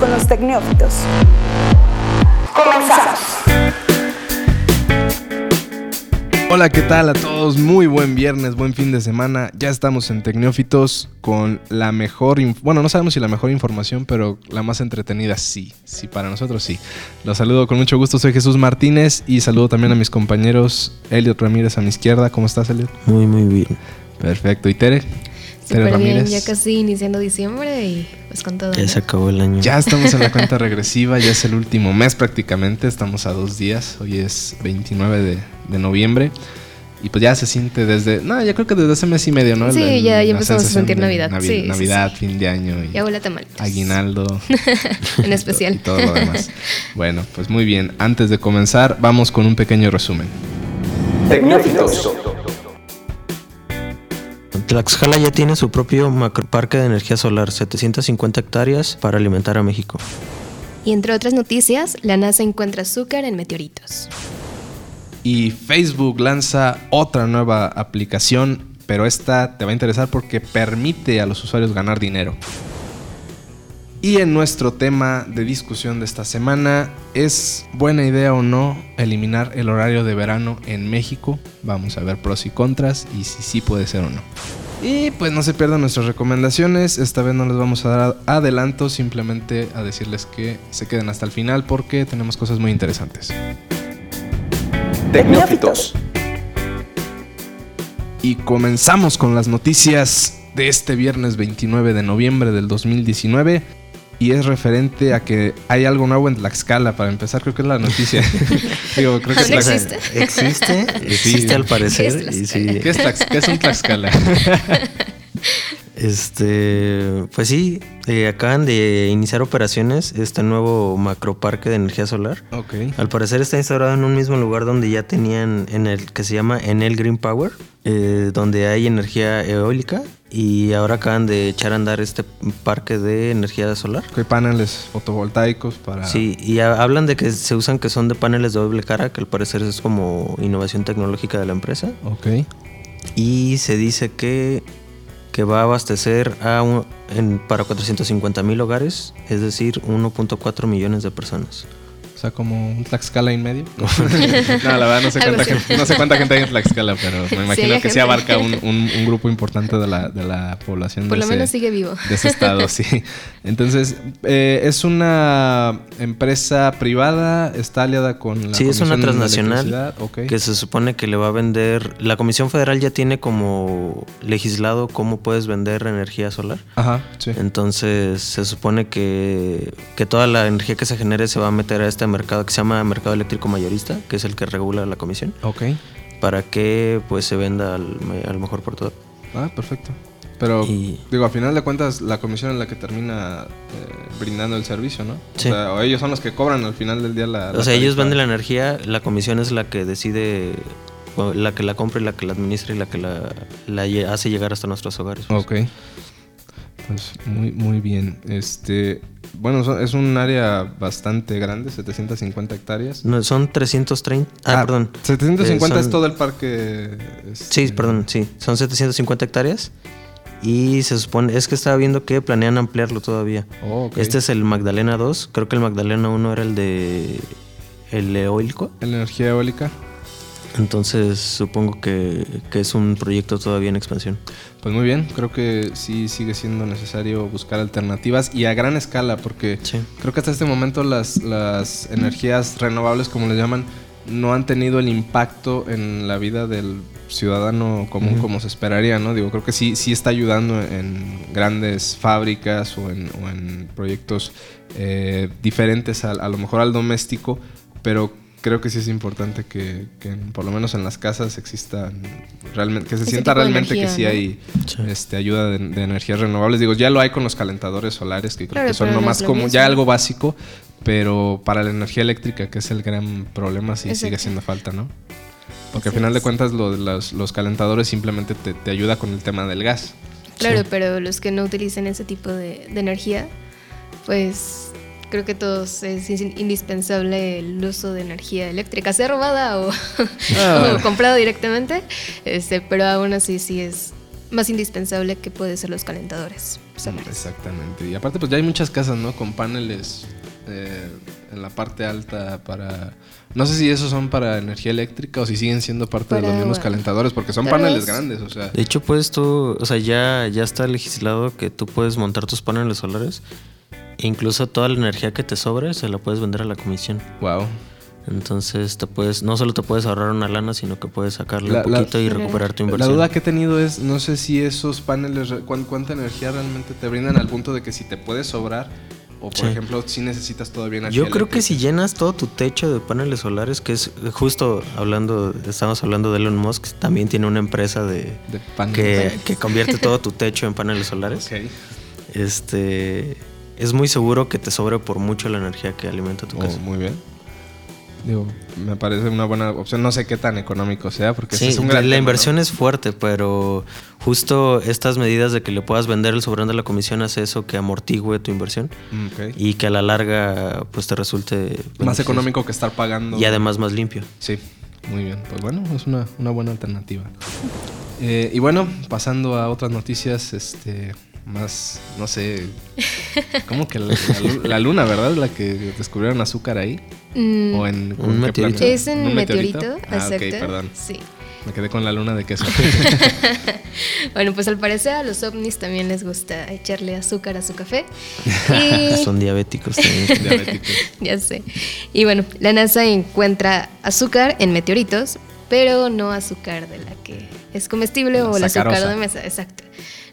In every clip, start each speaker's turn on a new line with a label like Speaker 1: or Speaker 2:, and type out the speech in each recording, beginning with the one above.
Speaker 1: Con los Tecnófitos. Comenzamos.
Speaker 2: Hola, ¿qué tal a todos? Muy buen viernes, buen fin de semana. Ya estamos en Tecnófitos con la mejor, bueno, no sabemos si la mejor información, pero la más entretenida sí, sí, para nosotros sí. Los saludo con mucho gusto, soy Jesús Martínez y saludo también a mis compañeros Elliot Ramírez a mi izquierda. ¿Cómo estás, Elliot?
Speaker 3: Muy, muy bien.
Speaker 2: Perfecto. ¿Y Tere?
Speaker 4: Súper bien, ya casi iniciando diciembre y pues con todo.
Speaker 3: Ya se acabó el año.
Speaker 2: Ya estamos en la cuenta regresiva, ya es el último mes prácticamente, estamos a dos días, hoy es 29 de, de noviembre. Y pues ya se siente desde, no, ya creo que desde hace mes y medio, ¿no?
Speaker 4: Sí, ya, ya empezamos a sentir Navidad. sí,
Speaker 2: Navidad, fin de año.
Speaker 4: Y ya huele a
Speaker 2: Aguinaldo.
Speaker 4: en especial.
Speaker 2: y todo lo demás. bueno, pues muy bien. Antes de comenzar, vamos con un pequeño resumen.
Speaker 3: Tecnófitos. Tlaxcala ya tiene su propio macroparque de energía solar, 750 hectáreas para alimentar a México.
Speaker 4: Y entre otras noticias, la NASA encuentra azúcar en meteoritos.
Speaker 2: Y Facebook lanza otra nueva aplicación, pero esta te va a interesar porque permite a los usuarios ganar dinero. Y en nuestro tema de discusión de esta semana, ¿es buena idea o no eliminar el horario de verano en México? Vamos a ver pros y contras y si sí puede ser o no. Y pues no se pierdan nuestras recomendaciones, esta vez no les vamos a dar adelanto, simplemente a decirles que se queden hasta el final porque tenemos cosas muy interesantes.
Speaker 1: Tecnófitos.
Speaker 2: Y comenzamos con las noticias de este viernes 29 de noviembre del 2019 y es referente a que hay algo nuevo en Tlaxcala. Para empezar, creo que es la noticia.
Speaker 4: Digo, creo que es existe?
Speaker 3: existe. Existe al parecer.
Speaker 2: ¿Qué es, ¿Qué es un Tlaxcala?
Speaker 3: Este, pues sí, eh, acaban de iniciar operaciones este nuevo macroparque de energía solar.
Speaker 2: Ok.
Speaker 3: Al parecer está instalado en un mismo lugar donde ya tenían en el que se llama Enel Green Power, eh, donde hay energía eólica y ahora acaban de echar a andar este parque de energía solar.
Speaker 2: Hay paneles fotovoltaicos para...
Speaker 3: Sí, y hablan de que se usan que son de paneles de doble cara, que al parecer es como innovación tecnológica de la empresa.
Speaker 2: Ok.
Speaker 3: Y se dice que que va a abastecer a en, para 450 mil hogares, es decir, 1.4 millones de personas
Speaker 2: sea, como un Tlaxcala en medio. no, la verdad no sé, cuánta gente, no sé cuánta gente hay en Tlaxcala, pero me imagino que sí abarca un, un, grupo importante de la, de la población.
Speaker 4: Por lo menos sigue vivo.
Speaker 2: De ese estado, sí. Entonces, eh, es una empresa privada, está aliada con
Speaker 3: la Sí, es una transnacional que se supone que le va a vender... La Comisión Federal ya tiene como legislado cómo puedes vender energía solar.
Speaker 2: Ajá, sí.
Speaker 3: Entonces, se supone que, que toda la energía que se genere se va a meter a este mercado que se llama mercado eléctrico mayorista, que es el que regula la comisión.
Speaker 2: Ok.
Speaker 3: Para que pues se venda al, mejor por todo.
Speaker 2: Ah, perfecto. Pero, digo, a final de cuentas, la comisión es la que termina eh, brindando el servicio, ¿no?
Speaker 3: Sí.
Speaker 2: O sea, ellos son los que cobran al final del día la.
Speaker 3: o sea, ellos venden la energía, la comisión es la que decide, la que la compra y la que la administra y la que la, la hace llegar hasta nuestros hogares.
Speaker 2: Ok. Pues muy, muy bien. Este, bueno, es un área bastante grande, 750 hectáreas.
Speaker 3: No, son 330. Ah, ah perdón.
Speaker 2: 750 eh, es todo el parque.
Speaker 3: Sí, perdón, sí. Son 750 hectáreas. Y se supone, es que estaba viendo que planean ampliarlo todavía.
Speaker 2: Oh,
Speaker 3: este es el Magdalena 2. Creo que el Magdalena 1 era el de. El eólico.
Speaker 2: La energía eólica.
Speaker 3: Entonces supongo que, es un proyecto todavía en expansión.
Speaker 2: Pues muy bien, creo que sí sigue siendo necesario buscar alternativas y a gran escala, porque creo que hasta este momento las, las energías renovables, como le llaman, no han tenido el impacto en la vida del ciudadano común como se esperaría, ¿no? Digo, creo que sí, sí está ayudando en grandes fábricas o en, proyectos eh, diferentes a, a lo mejor al doméstico, pero creo que sí es importante que, por lo menos en las casas exista realmente, que se sienta realmente que sí hay este, ayuda de, energías renovables. Digo, ya lo hay con los calentadores solares, que creo que son nomás como ya algo básico, pero para la energía eléctrica, que es el gran problema, sí sigue haciendo falta, ¿no? Porque al final de cuentas lo de los, calentadores simplemente te, te, ayuda con el tema del gas.
Speaker 4: Claro, pero los que no utilicen ese tipo de, de energía, pues creo que todos es indispensable el uso de energía eléctrica, sea robada o, ah. comprada directamente, este, pero aún así sí es más indispensable que puede ser los calentadores.
Speaker 2: Exactamente. Y aparte, pues ya hay muchas casas, ¿no? Con paneles eh, en la parte alta para... No sé si esos son para energía eléctrica o si siguen siendo parte de los mismos calentadores, porque son paneles grandes, o sea...
Speaker 3: De hecho, puedes tú, o sea, ya, ya está legislado que tú puedes montar tus paneles solares incluso toda la energía que te sobre se la puedes vender a la comisión.
Speaker 2: Wow.
Speaker 3: Entonces te puedes, no solo te puedes ahorrar una lana, sino que puedes sacarle un poquito y recuperar tu inversión.
Speaker 2: La duda que he tenido es, no sé si esos paneles, cuánta energía realmente te brindan al punto de que si te puedes sobrar, o por ejemplo, si necesitas todavía energía.
Speaker 3: Yo creo que si llenas todo tu techo de paneles solares, que es justo hablando, estamos hablando de Elon Musk, también tiene una empresa de, que, que, convierte todo tu techo en paneles solares. Este es muy seguro que te sobre por mucho la energía que alimenta tu oh, casa.
Speaker 2: Muy bien. Digo, me parece una buena opción. No sé qué tan económico sea, porque
Speaker 3: sí, es un gran La inversión es fuerte, pero justo estas medidas de que le puedas vender el sobrante de la comisión hace eso que amortigue tu inversión mm, y que a la larga pues te resulte
Speaker 2: más económico que estar pagando.
Speaker 3: Y además más limpio.
Speaker 2: Sí, muy bien. Pues bueno, es una, una buena alternativa. Eh, y bueno, pasando a otras noticias, este más, no sé, ¿cómo que la, luna, verdad? La que descubrieron azúcar ahí.
Speaker 4: Mm. ¿O en un meteorito? Es un, meteorito,
Speaker 2: Ah, ok, perdón.
Speaker 4: Sí.
Speaker 2: Me quedé con la luna de queso.
Speaker 4: bueno, pues al parecer a los ovnis también les gusta echarle azúcar a su café.
Speaker 3: Son diabéticos también. diabéticos.
Speaker 4: ya sé. Y bueno, la NASA encuentra azúcar en meteoritos, pero no azúcar de la que es comestible o el azúcar de mesa. Exacto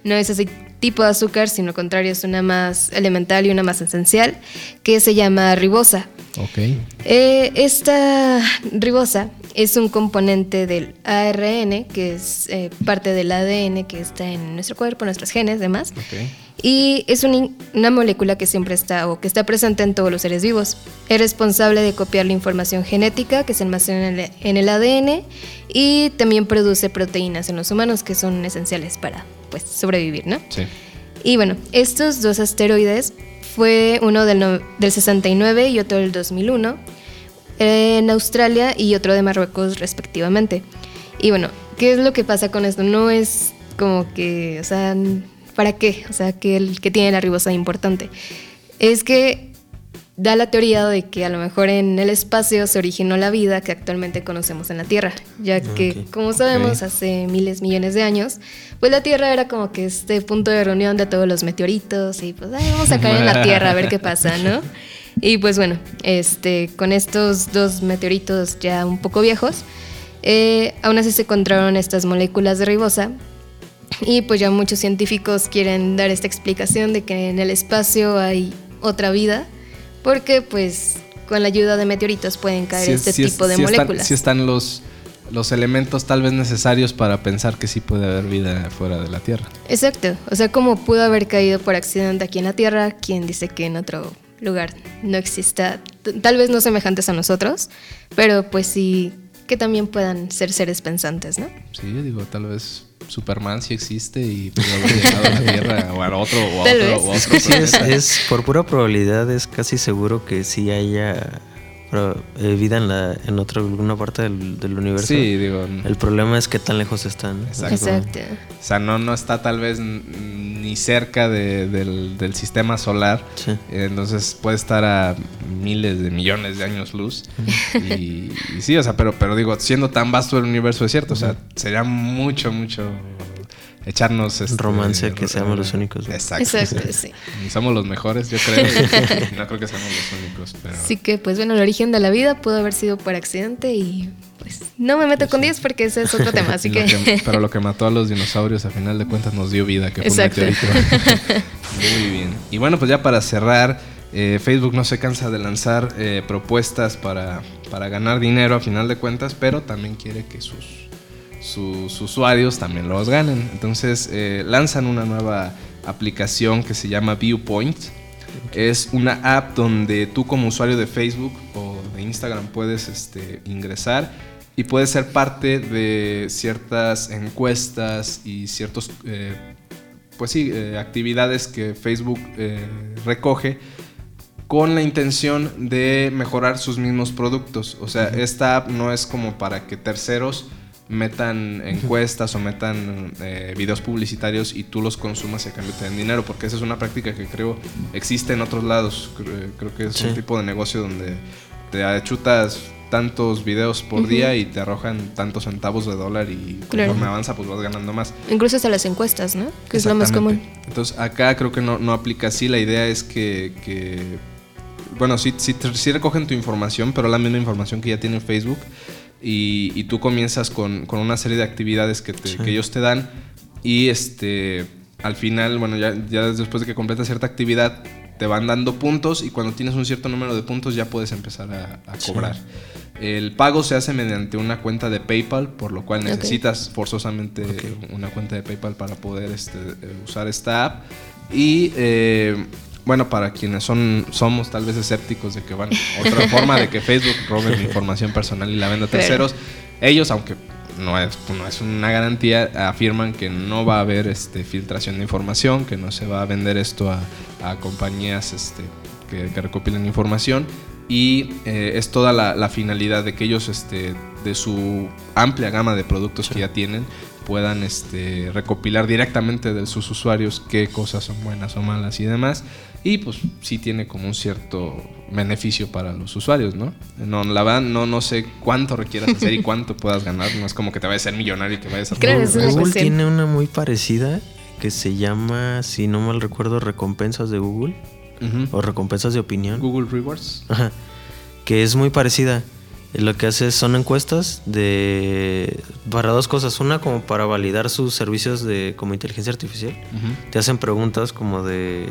Speaker 4: no es ese tipo de azúcar, sino al contrario, es una más elemental y una más esencial, que se llama ribosa.
Speaker 2: Ok.
Speaker 4: Eh, esta ribosa es un componente del ARN, que es eh, parte del ADN que está en nuestro cuerpo, nuestros genes, demás. Okay. Y es una molécula que siempre está o que está presente en todos los seres vivos. Es responsable de copiar la información genética que se almacena en el, en el ADN y también produce proteínas en los humanos que son esenciales para pues sobrevivir, ¿no?
Speaker 2: Sí.
Speaker 4: Y bueno, estos dos asteroides fue uno del, del 69 y otro del 2001 en Australia y otro de Marruecos respectivamente. Y bueno, ¿qué es lo que pasa con esto? No es como que, o sea, ¿para qué? O sea, que el que tiene la ribosa importante. Es que da la teoría de que a lo mejor en el espacio se originó la vida que actualmente conocemos en la Tierra, ya ah, que como sabemos hace miles, millones de años, pues la Tierra era como que este punto de reunión de todos los meteoritos y pues vamos a caer en la Tierra a ver qué pasa, ¿no? Y pues bueno, este, con estos dos meteoritos ya un poco viejos, eh, aún así se encontraron estas moléculas de ribosa y pues ya muchos científicos quieren dar esta explicación de que en el espacio hay otra vida porque pues con la ayuda de meteoritos pueden caer este tipo de moléculas.
Speaker 2: Si están los, los elementos tal vez necesarios para pensar que sí puede haber vida fuera de la Tierra.
Speaker 4: Exacto, o sea, como pudo haber caído por accidente aquí en la Tierra, quien dice que en otro lugar no exista, tal vez no semejantes a nosotros, pero pues sí que también puedan ser seres pensantes, ¿no?
Speaker 2: Sí, digo, tal vez Superman sí existe y pudo haber llegado a la Tierra o a otro o a otro, o otro
Speaker 3: es, por pura probabilidad es casi seguro que sí haya eh, vida en la en otra alguna parte del, del, universo.
Speaker 2: Sí, digo.
Speaker 3: El problema es que tan lejos están.
Speaker 4: Exacto.
Speaker 2: O sea, no, no está tal vez ni cerca del, del, sistema solar. Sí. Entonces puede estar a miles de millones de años luz. y, sí, o sea, pero, pero digo, siendo tan vasto el universo es cierto. O sea, sería mucho, mucho echarnos este,
Speaker 3: romance que seamos los únicos.
Speaker 2: Exacto. sí. Somos los mejores, yo creo. no creo que seamos los únicos. Pero...
Speaker 4: Así que, pues bueno, el origen de la vida pudo haber sido por accidente y pues no me meto con Dios porque ese es otro tema. Así que...
Speaker 2: Pero lo que mató a los dinosaurios, a final de cuentas, nos dio vida, que fue Exacto. un Muy bien. Y bueno, pues ya para cerrar, eh, Facebook no se cansa de lanzar eh, propuestas para, para ganar dinero a final de cuentas, pero también quiere que sus sus usuarios también los ganen. Entonces eh, lanzan una nueva aplicación que se llama Viewpoint. Es una app donde tú como usuario de Facebook o de Instagram puedes este, ingresar y puedes ser parte de ciertas encuestas y ciertos, eh, pues sí, eh, actividades que Facebook recoge con la intención de mejorar sus mismos productos. O sea, esta app no es como para que terceros metan encuestas o metan eh, videos publicitarios y tú los consumas y a cambio te den dinero, porque esa es una práctica que creo existe en otros lados. Creo, que es un tipo de negocio donde te chutas tantos videos por día y te arrojan tantos centavos de dólar y conforme avanza pues vas ganando más.
Speaker 4: Incluso hasta las encuestas, ¿no? Que es lo más común.
Speaker 2: Entonces acá creo que no, no aplica así, la idea es que, que bueno, sí, sí, sí, recogen tu información, pero la misma información que ya tiene Facebook y, tú comienzas con, una serie de actividades que, ellos te dan y este al final, bueno, ya, ya después de que completas cierta actividad, te van dando puntos y cuando tienes un cierto número de puntos ya puedes empezar a, cobrar. El pago se hace mediante una cuenta de PayPal, por lo cual necesitas forzosamente una cuenta de PayPal para poder este, usar esta app. Y eh, bueno, para quienes son somos tal vez escépticos de que, bueno, otra forma de que Facebook robe mi información personal y la venda a terceros, ellos, aunque no es, no es una garantía, afirman que no va a haber este, filtración de información, que no se va a vender esto a, compañías este, que, que, recopilan información. Y eh, es toda la, finalidad de que ellos este, de su amplia gama de productos que ya tienen puedan este, recopilar directamente de sus usuarios qué cosas son buenas o malas y demás y pues sí tiene como un cierto beneficio para los usuarios, ¿no? No, la verdad no, no sé cuánto requieras hacer y cuánto puedas ganar, no es como que te vayas a ser millonario y que vayas a...
Speaker 3: Google, Google tiene una muy parecida que se llama, si no mal recuerdo, recompensas de Google o recompensas de opinión.
Speaker 2: Google Rewards.
Speaker 3: Ajá, que es muy parecida. Lo que hace son encuestas de para dos cosas. Una como para validar sus servicios de como inteligencia artificial. Te hacen preguntas como de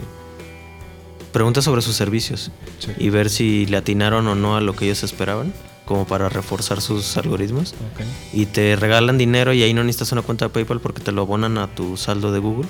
Speaker 3: preguntas sobre sus servicios y ver si le atinaron o no a lo que ellos esperaban como para reforzar sus algoritmos. Y te regalan dinero y ahí no necesitas una cuenta de PayPal porque te lo abonan a tu saldo de Google.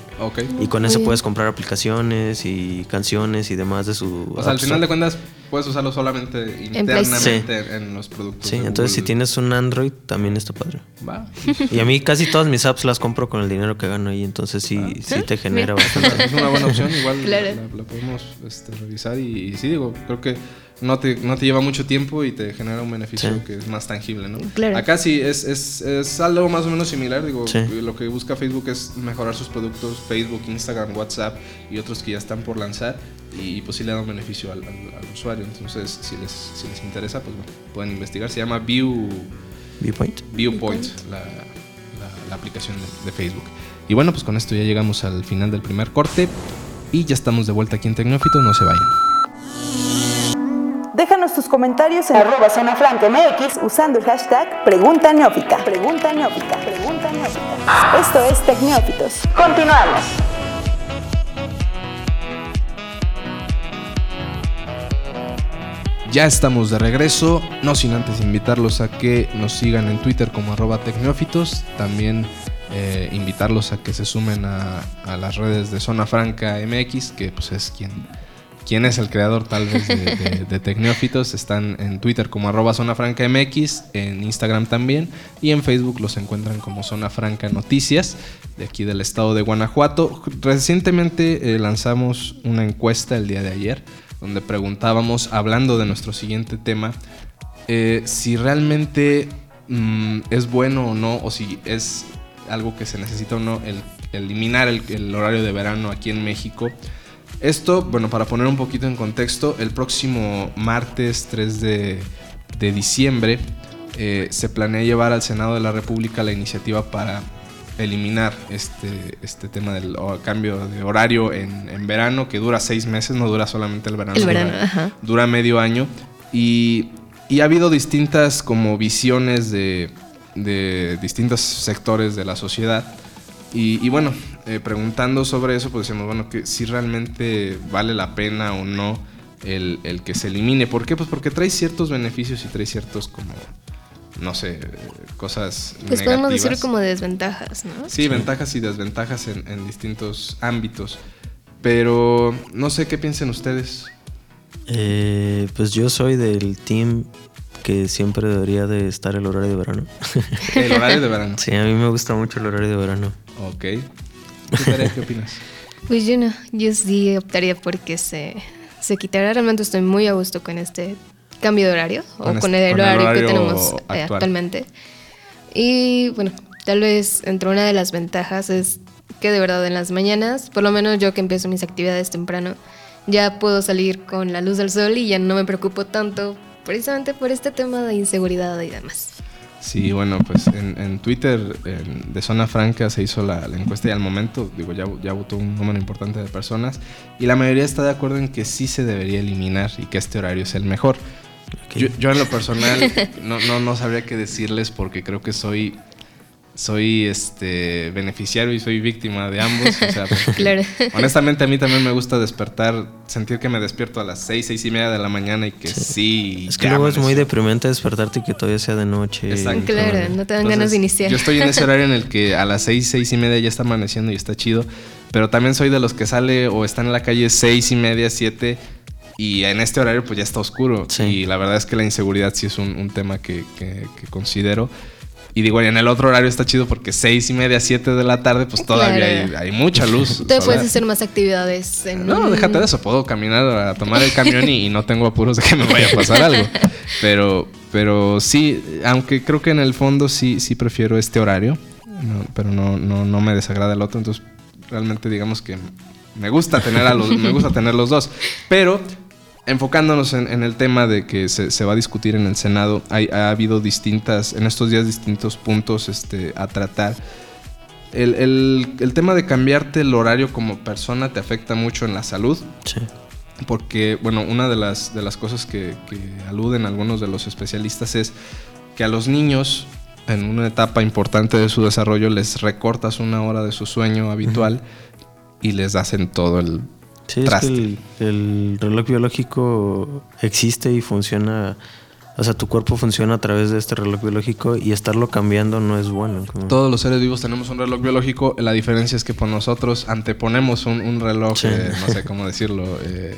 Speaker 3: Y con eso puedes comprar aplicaciones y canciones y demás de su...
Speaker 2: O sea, al final de cuentas puedes usarlo solamente internamente en, los productos.
Speaker 3: Sí, entonces si tienes un Android también está padre. Va. Y a mí casi todas mis apps las compro con el dinero que gano ahí, entonces sí, ah. sí te genera bastante.
Speaker 2: Es una buena opción, igual la, podemos este, revisar y, y sí, digo, creo que no te, no te lleva mucho tiempo y te genera un beneficio que es más tangible, ¿no? Acá sí es, es, es, algo más o menos similar, digo, lo que busca Facebook es mejorar sus productos, Facebook, Instagram, WhatsApp y otros que ya están por lanzar y pues sí le da un beneficio al, usuario, entonces si les, si les interesa, pues pueden investigar, se llama View,
Speaker 3: Viewpoint,
Speaker 2: Viewpoint, La, la, aplicación de, de Facebook. Y bueno, pues con esto ya llegamos al final del primer corte y ya estamos de vuelta aquí en Tecnófitos, no se vayan.
Speaker 1: Déjanos tus comentarios en arroba zona franca MX usando el hashtag Pregunta Neófita. Pregunta Neófita. Pregunta Neófita. Esto es Tecnófitos. Continuamos.
Speaker 2: Ya estamos de regreso, no sin antes invitarlos a que nos sigan en Twitter como arroba tecnófitos, también eh, invitarlos a que se sumen a, a, las redes de Zona Franca MX, que pues es quien quién es el creador tal vez de, de. Están en Twitter como arroba Zona Franca MX, en Instagram también y en Facebook los encuentran como Zona Franca Noticias de aquí del estado de Guanajuato. Recientemente eh, lanzamos una encuesta el día de ayer donde preguntábamos, hablando de nuestro siguiente tema, eh, si realmente mm, es bueno o no, o si es algo que se necesita o no, el, eliminar el horario de verano aquí en México. Esto, bueno, para poner un poquito en contexto, el próximo martes 3 de, diciembre eh, se planea llevar al Senado de la República la iniciativa para eliminar este, este tema del cambio de horario en, verano, que dura seis meses, no dura solamente el verano, dura, medio año. Y, ha habido distintas como visiones de, de distintos sectores de la sociedad. y bueno, eh, preguntando sobre eso, pues decimos, bueno, que si realmente vale la pena o no el, que se elimine. ¿Por qué? Pues porque trae ciertos beneficios y trae ciertos como, no sé, cosas...
Speaker 4: Pues podemos decir como desventajas, ¿no?
Speaker 2: Sí, ventajas y desventajas en, distintos ámbitos. Pero no sé qué piensen ustedes.
Speaker 3: Eh, pues yo soy del team que siempre debería de estar el horario de verano.
Speaker 2: El horario de verano.
Speaker 3: Sí, a mí me gusta mucho el horario de verano.
Speaker 2: Ok. ¿Qué opinas?
Speaker 4: Pues yo no, yo sí optaría porque se, se quitara. Realmente estoy muy a gusto con este cambio de horario o con, el, horario que tenemos eh, actualmente. Y bueno, tal vez entre una de las ventajas es que de verdad en las mañanas, por lo menos yo que empiezo mis actividades temprano, ya puedo salir con la luz del sol y ya no me preocupo tanto precisamente por este tema de inseguridad y demás.
Speaker 2: Sí, bueno, pues en, Twitter de Zona Franca se hizo la, encuesta y al momento, digo, ya, ya votó un número importante de personas y la mayoría está de acuerdo en que sí se debería eliminar y que este horario es el mejor. Yo, yo, en lo personal no, no, no sabría qué decirles porque creo que soy soy este beneficiario y soy víctima de ambos. O sea, claro. Honestamente a mí también me gusta despertar, sentir que me despierto a las seis, seis y media de la mañana y que sí.
Speaker 3: es que luego es muy deprimente despertarte y que todavía sea de noche.
Speaker 4: Exacto. Claro, no te dan ganas de iniciar.
Speaker 2: Yo estoy en ese horario en el que a las seis, seis y media ya está amaneciendo y está chido. Pero también soy de los que sale o están en la calle seis y media, siete. Y en este horario pues ya está oscuro. Y la verdad es que la inseguridad sí es un, tema que, que considero. Y digo, en el otro horario está chido porque seis y media, siete de la tarde, pues todavía hay, mucha luz.
Speaker 4: Te puedes hacer más actividades.
Speaker 2: no, déjate de eso. Puedo caminar a tomar el camión y, no tengo apuros de que me vaya a pasar algo. Pero, pero sí, aunque creo que en el fondo sí, sí prefiero este horario, pero no, no, no me desagrada el otro. Entonces, realmente digamos que me gusta tener a los, me gusta tener los dos. Pero enfocándonos en, el tema de que se, va a discutir en el Senado, ha habido distintas, en estos días distintos puntos este, a tratar. El, tema de cambiarte el horario como persona te afecta mucho en la salud. Sí. Porque, bueno, una de las, de las cosas que, aluden algunos de los especialistas es que a los niños, en una etapa importante de su desarrollo, les recortas una hora de su sueño habitual y les hacen todo el
Speaker 3: Sí, es que el, reloj biológico existe y funciona. O sea, tu cuerpo funciona a través de este reloj biológico y estarlo cambiando no es bueno.
Speaker 2: Todos los seres vivos tenemos un reloj biológico. La diferencia es que por nosotros anteponemos un, reloj, eh, no sé cómo decirlo, eh,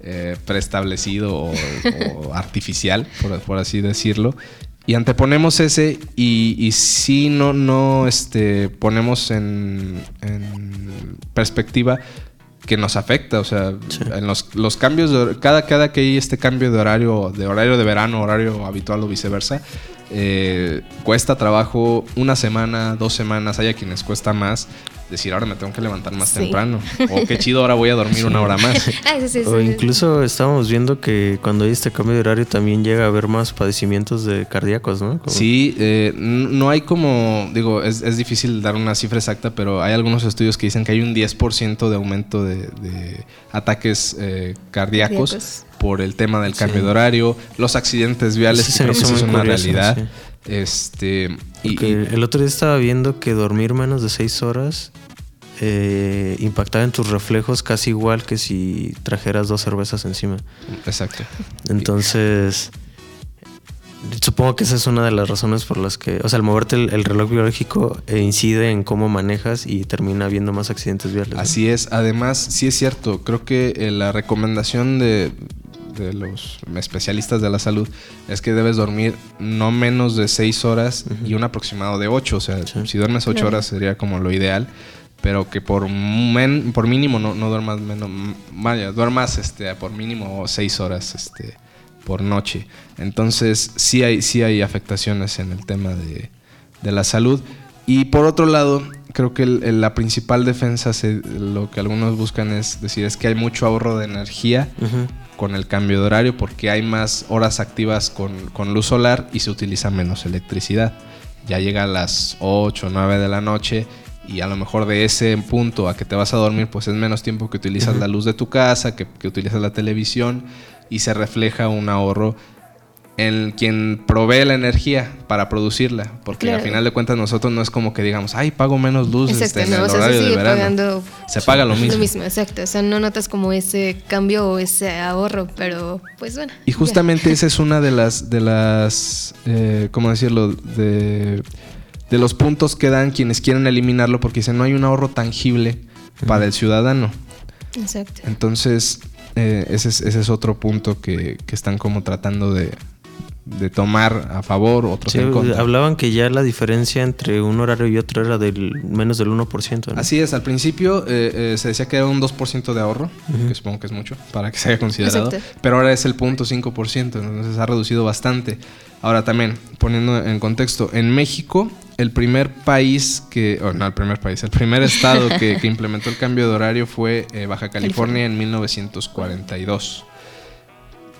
Speaker 2: eh, preestablecido o, artificial, por, así decirlo. Y anteponemos ese y, si no, no este, ponemos en, en perspectiva que nos afecta, o sea, en los, los, cambios de cada cada que hay este cambio de horario, de horario de verano, horario habitual o viceversa, eh, cuesta trabajo una semana, dos semanas, hay a quienes cuesta más, decir ahora me tengo que levantar más temprano. O qué chido, ahora voy a dormir una hora más.
Speaker 3: Ah, o incluso estábamos viendo que cuando hay este cambio de horario también llega a haber más padecimientos de cardíacos, ¿no?
Speaker 2: Sí, eh, no hay como, digo, es, difícil dar una cifra exacta, pero hay algunos estudios que dicen que hay un 10% de aumento de, ataques eh, cardíacos, por el tema del cambio de horario, los accidentes viales, que es una realidad. Este,
Speaker 3: y, el otro día estaba viendo que dormir menos de seis horas eh, impactaba en tus reflejos casi igual que si trajeras dos cervezas encima.
Speaker 2: Exacto.
Speaker 3: Entonces, supongo que esa es una de las razones por las que, o sea, el moverte el, reloj biológico eh, incide en cómo manejas y termina habiendo más accidentes viales.
Speaker 2: Así es. Además, sí es cierto. Creo que eh, la recomendación de de los especialistas de la salud es que debes dormir no menos de 6 horas y un aproximado de 8. O sea, si duermes 8 horas sería como lo ideal, pero que por, por mínimo no, no duermas menos, vaya, duermas este, por mínimo 6 horas este, por noche. Entonces sí hay, sí hay afectaciones en el tema de, de la salud. Y por otro lado, creo que la principal defensa, lo que algunos buscan es decir, es que hay mucho ahorro de energía con el cambio de horario porque hay más horas activas con, luz solar y se utiliza menos electricidad. Ya llega a las 8 o 9 de la noche y a lo mejor de ese punto a que te vas a dormir pues es menos tiempo que utilizas la luz de tu casa, que, que utilizas la televisión y se refleja un ahorro en quien provee la energía para producirla. Porque al final de cuentas nosotros no es como que digamos, ay, pago menos luz este, en el horario de verano. se paga lo mismo.
Speaker 4: Lo mismo, exacto. O sea, no notas como ese cambio o ese ahorro, pero pues bueno.
Speaker 2: Y justamente esa es una de las, de las, eh, ¿cómo decirlo? De, de los puntos que dan quienes quieren eliminarlo porque dicen, no hay un ahorro tangible para el ciudadano.
Speaker 4: Exacto.
Speaker 2: Entonces, eh, ese, es, ese es otro punto que, que están como tratando de, de tomar a favor, otros en contra.
Speaker 3: Hablaban que ya la diferencia entre un horario y otro era del menos del 1%.
Speaker 2: Así es, al principio eh, eh, se decía que era un 2% de ahorro, que supongo que es mucho para que se haya considerado, pero ahora es el 0.5%, entonces ha reducido bastante. Ahora también, poniendo en contexto, en México, el primer país que, o no, el primer país, el primer estado que, implementó el cambio de horario fue eh, Baja California en 1942.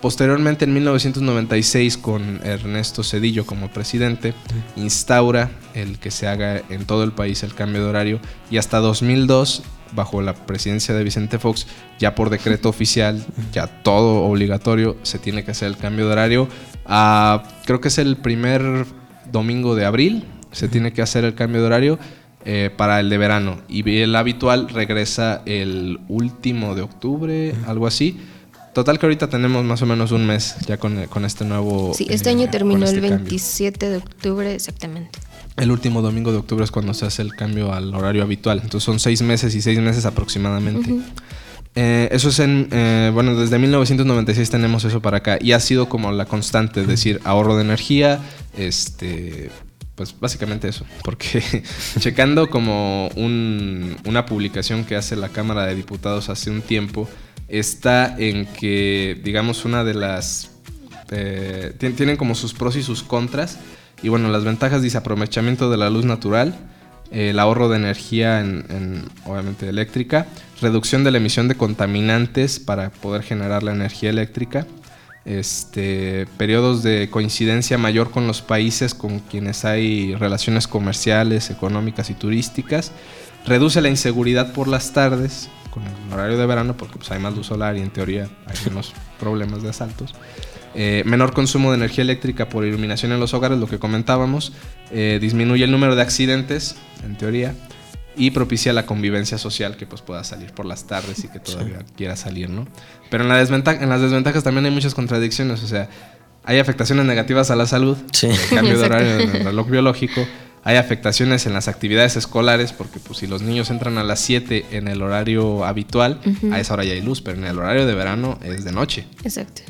Speaker 2: Posteriormente, en 1996, con Ernesto Cedillo como presidente, instaura el que se haga en todo el país el cambio de horario y hasta 2002, bajo la presidencia de Vicente Fox, ya por decreto oficial, ya todo obligatorio, se tiene que hacer el cambio de horario. Ah, creo que es el primer domingo de abril, se tiene que hacer el cambio de horario. Eh, para el de verano y el habitual regresa el último de octubre, algo así. Total que ahorita tenemos más o menos un mes ya con, este nuevo...
Speaker 4: Sí, este año eh, terminó el 27 este de octubre exactamente.
Speaker 2: El último domingo de octubre es cuando se hace el cambio al horario habitual. Entonces son seis meses y seis meses aproximadamente. Eh, eso es en, eh, bueno, desde 1996 tenemos eso para acá y ha sido como la constante, es decir, ahorro de energía, este, pues básicamente eso, porque checando como una publicación que hace la Cámara de Diputados hace un tiempo, está en que, digamos, una de las... Eh, tienen como sus pros y sus contras. Y bueno, las ventajas dice aprovechamiento de la luz natural, el ahorro de energía en, obviamente eléctrica, reducción de la emisión de contaminantes para poder generar la energía eléctrica, este, periodos de coincidencia mayor con los países con quienes hay relaciones comerciales, económicas y turísticas, reduce la inseguridad por las tardes, con el horario de verano, porque pues, hay más luz solar y en teoría hay menos problemas de asaltos. Eh, menor consumo de energía eléctrica por iluminación en los hogares, lo que comentábamos, eh, disminuye el número de accidentes, en teoría, y propicia la convivencia social que pues pueda salir por las tardes y que todavía quiera salir, ¿no? Pero en, la desventaja, en las desventajas también hay muchas contradicciones, o sea, hay afectaciones negativas a la salud, el cambio de horario en el reloj biológico, hay afectaciones en las actividades escolares, porque pues, si los niños entran a las 7 en el horario habitual, a esa hora ya hay luz, pero en el horario de verano es de noche.
Speaker 4: Exacto.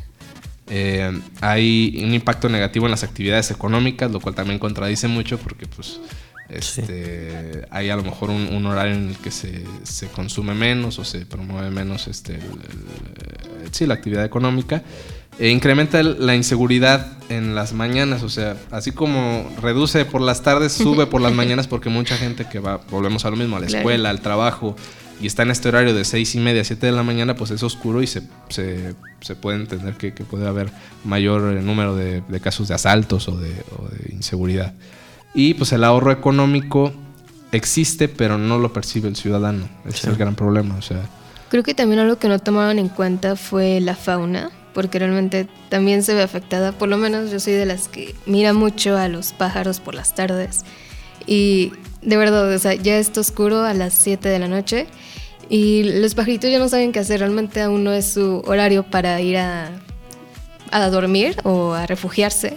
Speaker 2: Eh, hay un impacto negativo en las actividades económicas, lo cual también contradice mucho porque pues este, hay a lo mejor un, horario en el que se, consume menos o se promueve menos este, sí, la actividad económica. E incrementa la inseguridad en las mañanas, o sea, así como reduce por las tardes, sube por las mañanas porque mucha gente que va, volvemos a lo mismo, a la escuela, al trabajo, y está en este horario de seis y media a 7 de la mañana, pues es oscuro y se, se, puede entender que, puede haber mayor número de, casos de asaltos o de, inseguridad. Y pues el ahorro económico existe, pero no lo percibe el ciudadano. Ese es el gran problema, o sea...
Speaker 4: Creo que también algo que no tomaron en cuenta fue la fauna porque realmente también se ve afectada. Por lo menos yo soy de las que mira mucho a los pájaros por las tardes. Y de verdad, o sea, ya está oscuro a las 7 de la noche y los pajaritos ya no saben qué hacer. Realmente aún no es su horario para ir a, a dormir o a refugiarse.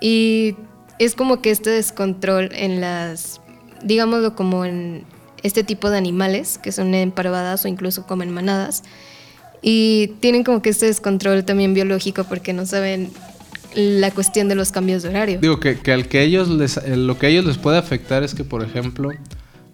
Speaker 4: Y es como que este descontrol en las, digámoslo como en este tipo de animales que son en parvadas o incluso comen manadas y tienen como que este descontrol también biológico porque no saben la cuestión de los cambios de horario.
Speaker 2: Digo que, que al que ellos les, eh, lo que a ellos les puede afectar es que, por ejemplo,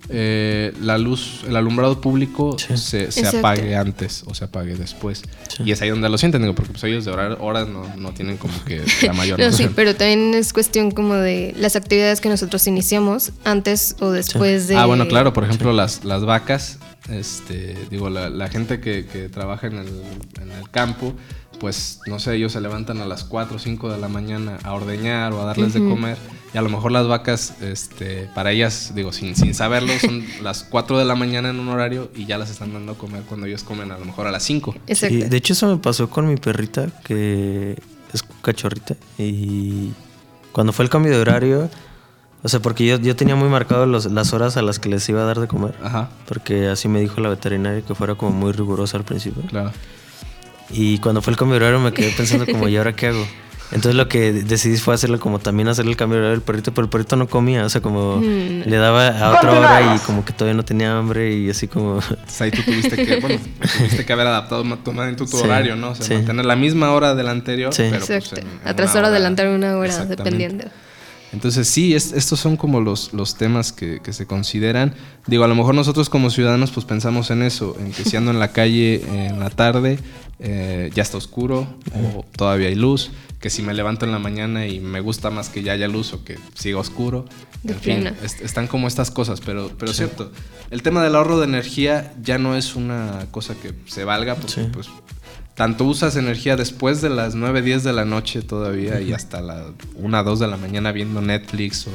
Speaker 2: eh, la luz, el alumbrado público se, apague antes o se apague después. Y es ahí donde lo sienten, digo, porque pues ellos de horas no, no tienen como que la mayor
Speaker 4: no, sí, pero también es cuestión como de las actividades que nosotros iniciamos antes o después de...
Speaker 2: Ah, bueno, claro, por ejemplo, las, las vacas este, digo, la, gente que, trabaja en el, campo, pues no sé, ellos se levantan a las 4 o 5 de la mañana a ordeñar o a darles de comer. Y a lo mejor las vacas, este, para ellas, digo, sin, sin saberlo, son las 4 de la mañana en un horario y ya las están dando a comer cuando ellos comen a lo mejor a las 5.
Speaker 3: de hecho, eso me pasó con mi perrita, que es cachorrita. Y cuando fue el cambio de horario o sea, porque yo, yo tenía muy marcado las horas a las que les iba a dar de comer. Ajá. Porque así me dijo la veterinaria que fuera como muy rigurosa al principio.
Speaker 2: Claro.
Speaker 3: Y cuando fue el cambio horario me quedé pensando como, ¿y ahora qué hago? Entonces lo que decidí fue hacerlo como también hacerle el cambio del perrito, pero el perrito no comía, o sea, como
Speaker 4: Mm.
Speaker 3: le daba a otra hora y como que todavía no tenía hambre y así como...
Speaker 2: Entonces ahí tú tuviste que, bueno, tuviste que haber adaptado ma- tu, ma- tu
Speaker 3: Sí,
Speaker 2: horario, ¿no? O sea,
Speaker 3: sí.
Speaker 2: mantener la misma hora del anterior,
Speaker 3: Sí.
Speaker 2: pero pues,
Speaker 4: Exacto.
Speaker 2: en- en
Speaker 4: Atrasar
Speaker 2: una
Speaker 4: o adelantar una hora, dependiendo.
Speaker 2: Entonces sí, es- estos son como los, los temas que, que se consideran. Digo, a lo mejor nosotros como ciudadanos pues pensamos en eso, en que si ando en la calle en la tarde, eh, ya está oscuro o todavía hay luz, que si me levanto en la mañana y me gusta más que ya haya luz o que siga oscuro.
Speaker 4: De
Speaker 2: en fin, est- están como estas cosas, pero, pero cierto, el tema del ahorro de energía ya no es una cosa que se valga porque
Speaker 3: Sí.
Speaker 2: pues tanto usas energía después de las 9, 10 de la noche todavía y hasta las 1, 2 de la mañana viendo Netflix o,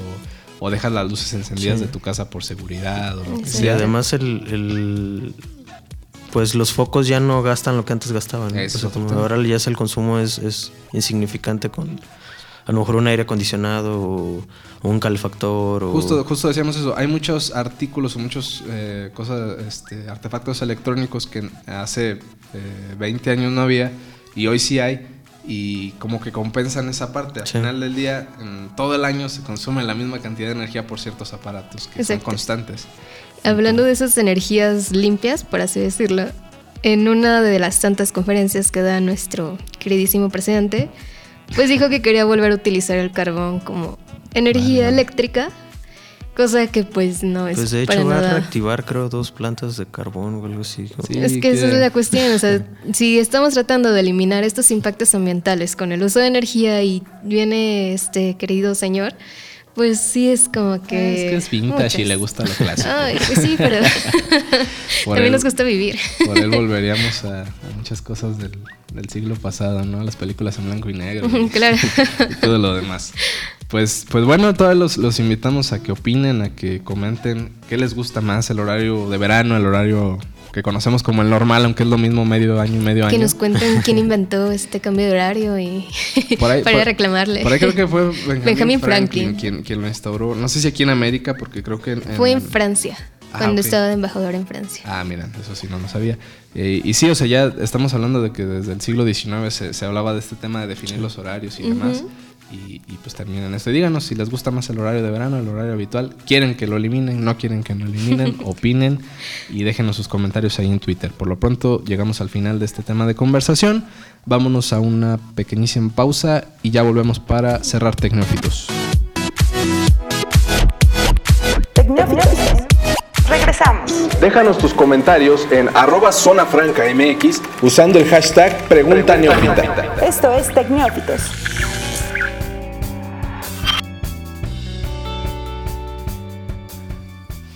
Speaker 2: o dejas las luces encendidas
Speaker 3: Sí.
Speaker 2: de tu casa por seguridad o lo que
Speaker 3: Sí,
Speaker 2: sea.
Speaker 3: además el, el- Pues los focos ya no gastan lo que antes gastaban.
Speaker 2: Eso
Speaker 3: O sea,
Speaker 2: es otro
Speaker 3: como
Speaker 2: tema.
Speaker 3: ahora ya es el consumo es, es insignificante con a lo mejor un aire acondicionado o, o un calefactor o...
Speaker 2: Justo, justo decíamos eso. Hay muchos artículos o muchos eh, cosas, este, artefactos electrónicos que hace eh, 20 años no había y hoy sí hay y como que compensan esa parte. Al
Speaker 3: Sí.
Speaker 2: final del día, en todo el año se consume la misma cantidad de energía por ciertos aparatos que
Speaker 4: Exacto.
Speaker 2: son constantes.
Speaker 4: Hablando de esas energías limpias, por así decirlo, en una de las tantas conferencias que da nuestro queridísimo presidente, pues dijo que quería volver a utilizar el carbón como energía eléctrica, cosa que pues no es
Speaker 3: Pues de
Speaker 4: para
Speaker 3: hecho va a
Speaker 4: nada.
Speaker 3: reactivar creo dos plantas de carbón o algo así.
Speaker 2: Sí,
Speaker 4: es que esa
Speaker 2: que-
Speaker 4: es la cuestión, o sea, si estamos tratando de eliminar estos impactos ambientales con el uso de energía y viene este querido señor, pues sí es como que...
Speaker 2: Ah, es que es vintage y
Speaker 4: muchas.
Speaker 2: le gusta lo clásico.
Speaker 4: Ay, pues sí, pero también
Speaker 2: él-
Speaker 4: nos gusta vivir.
Speaker 2: Por él volveríamos a, a muchas cosas del, del siglo pasado, ¿no? Las películas en blanco y negro. y-
Speaker 4: Claro.
Speaker 2: y todo lo demás. Pues, pues bueno, todos los, los invitamos a que opinen, a que comenten qué les gusta más, el horario de verano, el horario que conocemos como el normal, aunque es lo mismo medio año y medio
Speaker 4: Que
Speaker 2: año.
Speaker 4: nos cuenten quién inventó este cambio de horario y
Speaker 2: Por ahí-
Speaker 4: para
Speaker 2: por-
Speaker 4: reclamarle.
Speaker 2: Por ahí creo que fue Benjamin,
Speaker 4: Benjamin
Speaker 2: Franklin,
Speaker 4: Franklin.
Speaker 2: Quien, quien lo instauró. No sé si aquí en América, porque creo que en,
Speaker 4: Fue en Francia, cuando
Speaker 2: ok.
Speaker 4: estaba de embajador en Francia.
Speaker 2: Ah, mira, eso sí no lo sabía. Eh, y sí, o sea, ya estamos hablando de que desde el siglo XIX se, se hablaba de este tema de definir los horarios y demás. Y, y, pues también en esto, díganos si les gusta más el horario de verano, el horario habitual. ¿Quieren que lo eliminen? ¿No quieren que lo eliminen? Opinen y déjenos sus comentarios ahí en Twitter. Por lo pronto llegamos al final de este tema de conversación. Vámonos a una pequeñísima pausa y ya volvemos para cerrar Tecnófitos.
Speaker 1: Tecnófitos.
Speaker 5: Déjanos tus comentarios en arroba zona franca MX usando el hashtag Pregunta Neófita.
Speaker 1: Esto es Tecnófitos.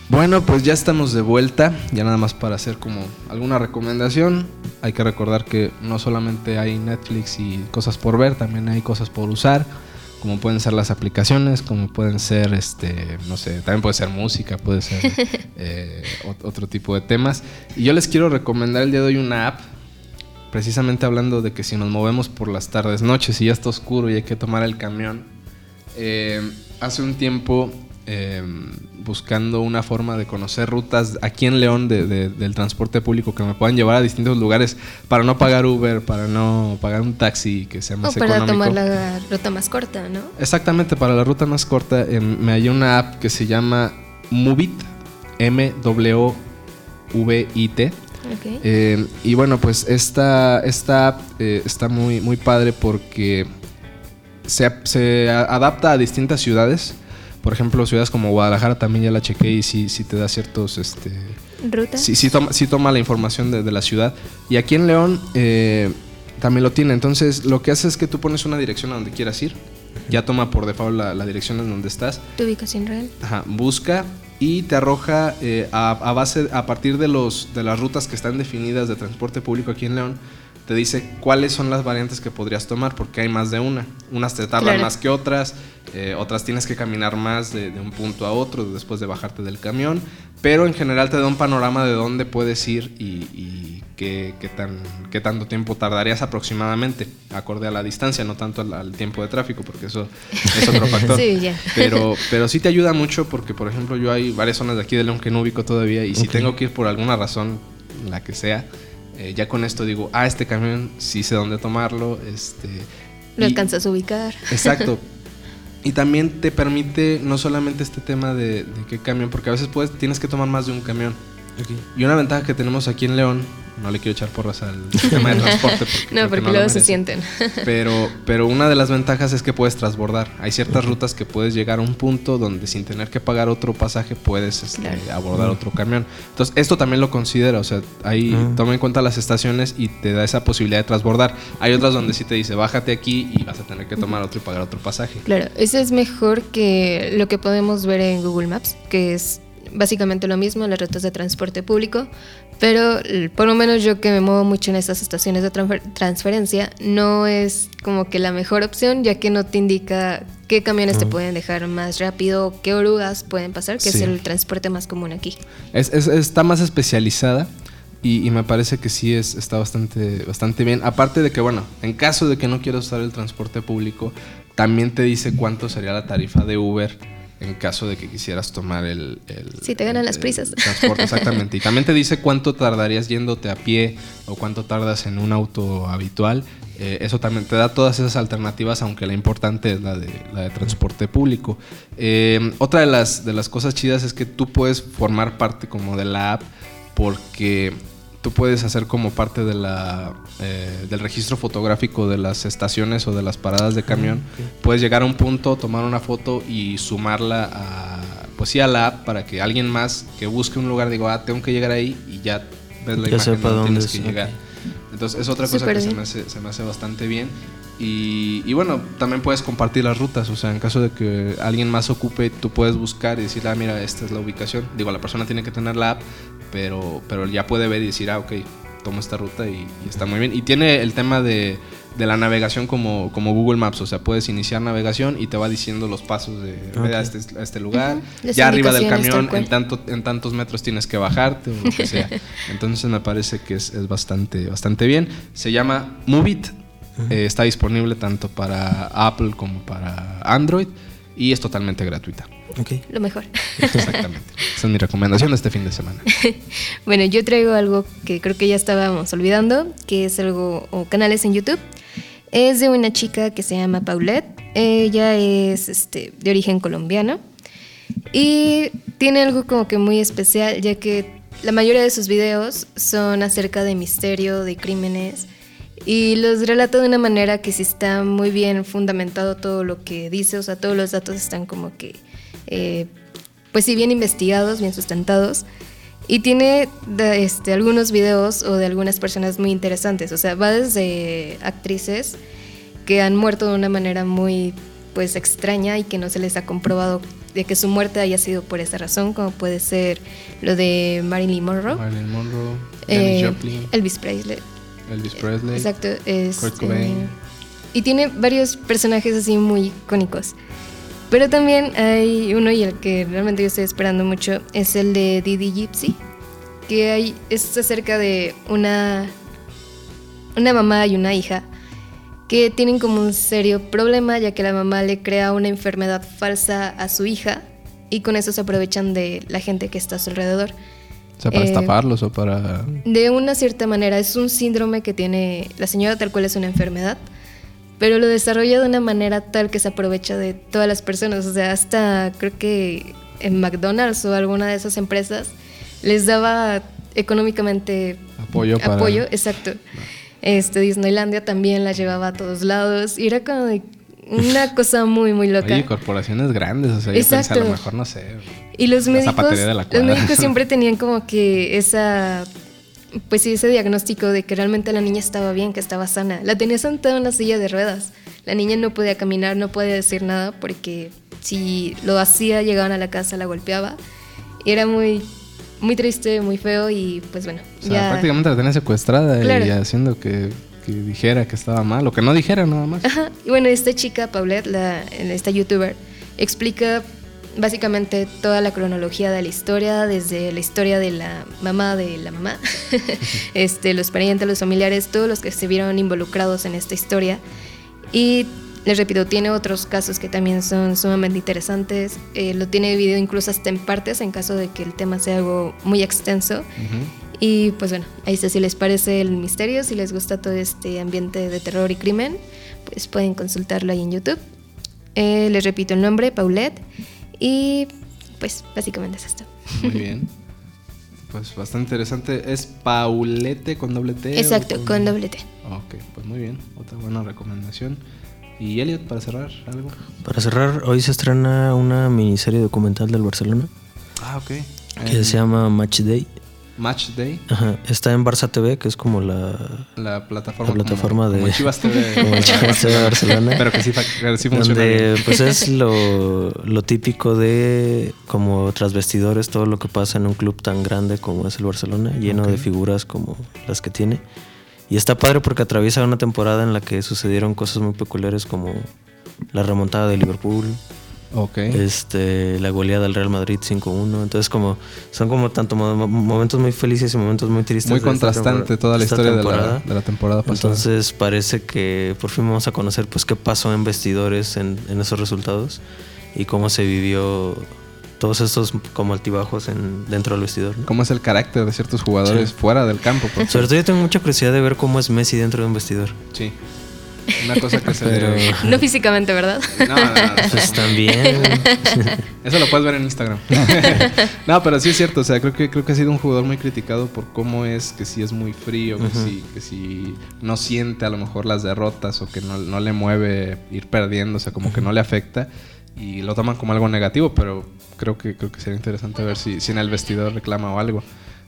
Speaker 2: Bueno, pues ya estamos de vuelta. Ya nada más para hacer como alguna recomendación. Hay que recordar que no solamente hay Netflix y cosas por ver, también hay cosas por usar. Como pueden ser las aplicaciones, como pueden ser, este, no sé, también puede ser música, puede ser eh, ot- otro tipo de temas. Y yo les quiero recomendar el día de hoy una app, precisamente hablando de que si nos movemos por las tardes, noches y ya está oscuro y hay que tomar el camión, eh, hace un tiempo eh, buscando una forma de conocer rutas aquí en León de- de- del transporte público que me puedan llevar a distintos lugares para no pagar Uber, para no pagar un taxi que sea
Speaker 4: O
Speaker 2: más
Speaker 4: para
Speaker 2: económico.
Speaker 4: tomar la ruta más corta, ¿no?
Speaker 2: Exactamente, para la ruta más corta eh, me hallé una app que se llama Movit, M-W-V-I-T. Eh, y bueno, pues esta, esta app eh, está muy, muy padre porque se, adapta a distintas ciudades. Por ejemplo, ciudades como Guadalajara también ya la chequé y sí, sí te da ciertos... Este,
Speaker 4: ¿Ruta?
Speaker 2: sí, sí toma, sí toma la información de, de la ciudad. Y aquí en León eh, también lo tiene. Entonces, lo que hace es que tú pones una dirección a donde quieras ir. Ya toma por default la, la dirección en donde estás.
Speaker 4: ¿Tu ubicación real?
Speaker 2: Ajá, busca y te arroja eh, a, a base a partir de los de las rutas que están definidas de transporte público aquí en León te dice cuáles son las variantes que podrías tomar porque hay más de una. Unas te tardan
Speaker 4: Claro.
Speaker 2: más que otras eh, otras tienes que caminar más de, de un punto a otro después de bajarte del camión pero en general te da un panorama de dónde puedes ir y, y qué, qué tan, qué tanto tiempo tardarías aproximadamente acorde a la distancia no tanto al, al tiempo de tráfico porque eso es otro factor.
Speaker 4: Sí,
Speaker 2: pero, pero sí te ayuda mucho porque, por ejemplo, yo hay varias zonas de aquí de León que no ubico todavía y si tengo que ir por alguna razón, la que sea, eh, ya con esto digo, ah, este camión sí sé dónde tomarlo, este,
Speaker 4: Lo
Speaker 2: Y-
Speaker 4: alcanzas a ubicar.
Speaker 2: Exacto. Y también te permite no solamente este tema de, de qué camión, porque a veces puedes, tienes que tomar más de un camión. Y una ventaja que tenemos aquí en León, no le quiero echar porras al sistema de transporte. Porque
Speaker 4: no,
Speaker 2: que
Speaker 4: porque luego se sienten.
Speaker 2: Pero, pero una de las ventajas es que puedes transbordar. Hay ciertas rutas que puedes llegar a un punto donde sin tener que pagar otro pasaje puedes este,
Speaker 4: Claro.
Speaker 2: abordar otro camión. Entonces, esto también lo considera. O sea, ahí toma en cuenta las estaciones y te da esa posibilidad de transbordar. Hay otras donde sí te dice, bájate aquí y vas a tener que tomar otro y pagar otro pasaje.
Speaker 4: Claro, eso es mejor que lo que podemos ver en Google Maps, que es básicamente lo mismo, las rutas de transporte público, pero por lo menos yo que me muevo mucho en estas estaciones de transfer- transferencia, no es como que la mejor opción, ya que no te indica qué camiones te pueden dejar más rápido, qué orugas pueden pasar, que
Speaker 2: Sí.
Speaker 4: es el transporte más común aquí.
Speaker 2: Es, es- está más especializada y, y me parece que sí es, está bastante, bastante bien. Aparte de que, bueno, en caso de que no quieras usar el transporte público, también te dice cuánto sería la tarifa de Uber en caso de que quisieras tomar el... el-
Speaker 4: Sí, te ganan las prisas.
Speaker 2: transporte, exactamente. Y también te dice cuánto tardarías yéndote a pie o cuánto tardas en un auto habitual. Eh, eso también te da todas esas alternativas, aunque la importante es la de, la de transporte público. Eh, otra de las, de las cosas chidas es que tú puedes formar parte como de la app porque tú puedes hacer como parte de la, eh, del registro fotográfico de las estaciones o de las paradas de camión. Puedes llegar a un punto, tomar una foto y sumarla a, pues sí, a la app para que alguien más que busque un lugar diga, ah, tengo que llegar ahí y ya ves la
Speaker 3: Ya
Speaker 2: imagen
Speaker 3: sepa dónde
Speaker 2: tienes
Speaker 3: es,
Speaker 2: que llegar. Entonces es otra cosa que se me, hace, se me hace bastante bien. Y, y bueno, también puedes compartir las rutas, o sea, en caso de que alguien más ocupe, tú puedes buscar y decir, ah, mira, esta es la ubicación. Digo, la persona tiene que tener la app, pero, pero ya puede ver y decir, ah, ok, tomo esta ruta y, y está muy bien. Y tiene el tema de, de la navegación como, como Google Maps, o sea, puedes iniciar navegación y te va diciendo los pasos de a, este, a este lugar, ya arriba del camión, en, tanto, en tantos metros tienes que bajarte o lo que sea. Entonces me parece que es, es bastante, bastante bien. Se llama Movit, eh, está disponible tanto para Apple como para Android y es totalmente gratuita.
Speaker 4: Lo mejor.
Speaker 2: Exactamente. Esa es mi recomendación de este fin de semana.
Speaker 4: Bueno, yo traigo algo que creo que ya estábamos olvidando, que es algo, o canales en YouTube. Es de una chica que se llama Paulette. Ella es este, de origen colombiano. Y tiene algo como que muy especial, ya que la mayoría de sus videos son acerca de misterio, de crímenes. Y los relata de una manera que sí está muy bien fundamentado todo lo que dice, o sea, todos los datos están como que, eh, pues sí, bien investigados, bien sustentados. Y tiene de- este, algunos videos o de algunas personas muy interesantes, o sea, va desde actrices que han muerto de una manera muy pues extraña y que no se les ha comprobado de que su muerte haya sido por esa razón, como puede ser lo de Marilyn Monroe,
Speaker 2: Marilyn Monroe,
Speaker 4: eh,
Speaker 2: Janis Joplin,
Speaker 4: Elvis Presley,
Speaker 2: Elvis Presley.
Speaker 4: Exacto. este,
Speaker 2: Kurt Cobain.
Speaker 4: Y tiene varios personajes así muy icónicos. Pero también hay uno y el que realmente yo estoy esperando mucho es el de Didi Gypsy, que hay, es acerca de una, una mamá y una hija que tienen como un serio problema ya que la mamá le crea una enfermedad falsa a su hija y con eso se aprovechan de la gente que está a su alrededor.
Speaker 2: O sea, para
Speaker 4: Eh,
Speaker 2: estafarlos o para...
Speaker 4: De una cierta manera, es un síndrome que tiene la señora tal cual es una enfermedad, pero lo desarrolla de una manera tal que se aprovecha de todas las personas. O sea, hasta creo que en McDonald's o alguna de esas empresas les daba económicamente
Speaker 2: Apoyo para...
Speaker 4: apoyo, exacto. Este, Disneylandia también la llevaba a todos lados y era como de una cosa muy, muy loca.
Speaker 2: Oye, corporaciones grandes, o sea, yo pensé, a lo mejor, no sé...
Speaker 4: Y los médicos, los médicos siempre tenían como que esa, pues sí, ese diagnóstico de que realmente la niña estaba bien, que estaba sana. La tenía sentada en una silla de ruedas. La niña no podía caminar, no podía decir nada porque si lo hacía llegaban a la casa, la golpeaba. Y era muy, muy triste, muy feo y pues bueno,
Speaker 2: O sea,
Speaker 4: ya...
Speaker 2: prácticamente la tenía secuestrada
Speaker 4: Claro.
Speaker 2: y haciendo que, que dijera que estaba mal o que no dijera nada más.
Speaker 4: Ajá. Y bueno, esta chica, Paulette, la, esta youtuber, explica básicamente toda la cronología de la historia, desde la historia de la mamá de la mamá, este, los parientes, los familiares, todos los que se vieron involucrados en esta historia. Y les repito, tiene otros casos que también son sumamente interesantes. Eh, lo tiene dividido incluso hasta en partes en caso de que el tema sea algo muy extenso. Y pues bueno, ahí está, si les parece el misterio, si les gusta todo este ambiente de terror y crimen, pues pueden consultarlo ahí en YouTube. Eh, les repito el nombre, Paulette. Y pues básicamente es esto.
Speaker 2: Muy bien. Pues bastante interesante. ¿Es Paulette con doble T?
Speaker 4: Exacto, con... doble T.
Speaker 2: Ok, pues muy bien. Otra buena recomendación. ¿Y Elliot, para cerrar algo?
Speaker 3: Para cerrar, hoy se estrena una miniserie documental del Barcelona.
Speaker 2: Ah, ok.
Speaker 3: Que se llama Match Day.
Speaker 2: Match Day.
Speaker 3: Ajá. Está en Barça TV, que es como la,
Speaker 2: la plataforma,
Speaker 3: la plataforma
Speaker 2: como,
Speaker 3: de
Speaker 2: como Chivas TV.
Speaker 3: como Chivas TV Barcelona.
Speaker 2: Pero que sí, que sí funciona.
Speaker 3: Donde
Speaker 2: bien.
Speaker 3: pues es lo, lo típico de como transvestidores, todo lo que pasa en un club tan grande como es el Barcelona, lleno
Speaker 2: Ok.
Speaker 3: de figuras como las que tiene. Y está padre porque atraviesa una temporada en la que sucedieron cosas muy peculiares como la remontada de Liverpool,
Speaker 2: Ok.
Speaker 3: este, la goleada del Real Madrid 5-1. Entonces, como son como tanto mo- mo- momentos muy felices y momentos muy tristes.
Speaker 2: Muy contrastante toda la historia de la,
Speaker 3: temporada.
Speaker 2: de la temporada pasada.
Speaker 3: Entonces parece que por fin vamos a conocer pues qué pasó en vestidores en, en esos resultados y cómo se vivió todos estos como altibajos en, dentro del vestidor. ¿no?
Speaker 2: ¿Cómo es el carácter de ciertos jugadores
Speaker 3: Sí.
Speaker 2: fuera del campo?
Speaker 3: Sobre todo yo tengo mucha curiosidad de ver cómo es Messi dentro de un vestidor.
Speaker 2: Sí. Una cosa que se
Speaker 3: Pero-
Speaker 4: No físicamente, ¿verdad?
Speaker 2: No, no, no, no.
Speaker 3: Pues también.
Speaker 2: Eso lo puedes ver en Instagram. no, pero sí es cierto. O sea, creo que, creo que ha sido un jugador muy criticado por cómo es, que si es muy frío, que, si, que si no siente a lo mejor las derrotas o que no, no le mueve ir perdiendo, o sea, como que no le afecta. Y lo toman como algo negativo, pero creo que, creo que sería interesante ver si, si en el vestidor reclama o algo.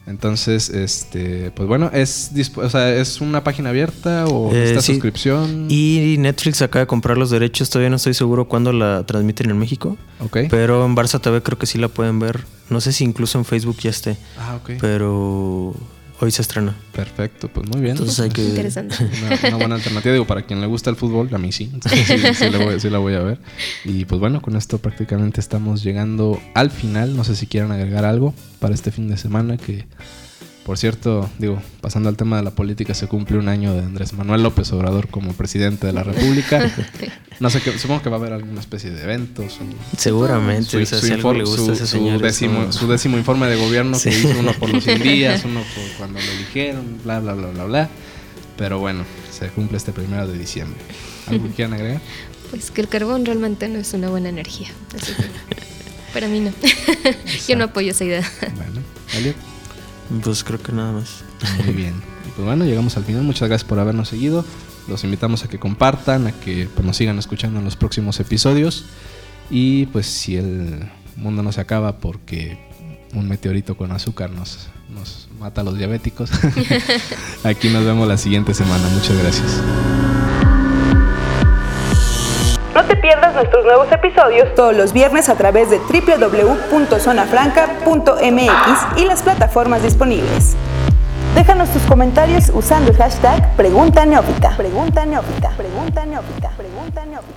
Speaker 2: Entonces, este, pues bueno, es, o sea, es una página abierta o
Speaker 3: Eh,
Speaker 2: esta
Speaker 3: sí.
Speaker 2: suscripción.
Speaker 3: Y Netflix acaba de comprar los derechos. Todavía no estoy seguro cuándo la transmiten en México.
Speaker 2: Ok.
Speaker 3: Pero en Barça TV creo que sí la pueden ver. No sé si incluso en Facebook ya esté.
Speaker 2: Ah, ok.
Speaker 3: Pero hoy se estrena.
Speaker 2: Perfecto, pues muy bien.
Speaker 3: Entonces hay que...
Speaker 4: Interesante.
Speaker 2: Una, una buena alternativa, digo, para quien le gusta el fútbol, a mí sí, sí, sí, sí la voy, sí la voy a ver. Y pues bueno, con esto prácticamente estamos llegando al final. No sé si quieran agregar algo para este fin de semana, que por cierto, digo, pasando al tema de la política, se cumple un año de Andrés Manuel López Obrador como presidente de la República. No sé, qué, supongo que va a haber alguna especie de eventos. o-
Speaker 3: Seguramente.
Speaker 2: su,
Speaker 3: o sea,
Speaker 2: su
Speaker 3: si algo
Speaker 2: infor-
Speaker 3: le gusta
Speaker 2: su-
Speaker 3: a ese
Speaker 2: su décimo,
Speaker 3: como-
Speaker 2: su décimo informe de gobierno que hizo uno por los 100 días, uno por cuando lo eligieron, bla, bla, bla, bla, bla. Pero bueno, se cumple este primero de diciembre. ¿Algo que quieran agregar?
Speaker 4: Pues que el carbón realmente no es una buena energía. Así que para mí no. Yo no apoyo esa idea.
Speaker 2: Bueno, Elliot.
Speaker 3: Pues creo que nada más.
Speaker 2: Muy bien. Pues bueno, llegamos al final. Muchas gracias por habernos seguido. Los invitamos a que compartan, a que pues, nos sigan escuchando en los próximos episodios. Y pues si el mundo no se acaba porque un meteorito con azúcar nos, nos mata a los diabéticos, aquí nos vemos la siguiente semana. Muchas gracias.
Speaker 1: Nuestros nuevos episodios todos los viernes a través de www.zonafranca.mx y las plataformas disponibles. Déjanos tus comentarios usando el hashtag Pregunta Neófita. Pregunta Neófita. Pregunta Neófita.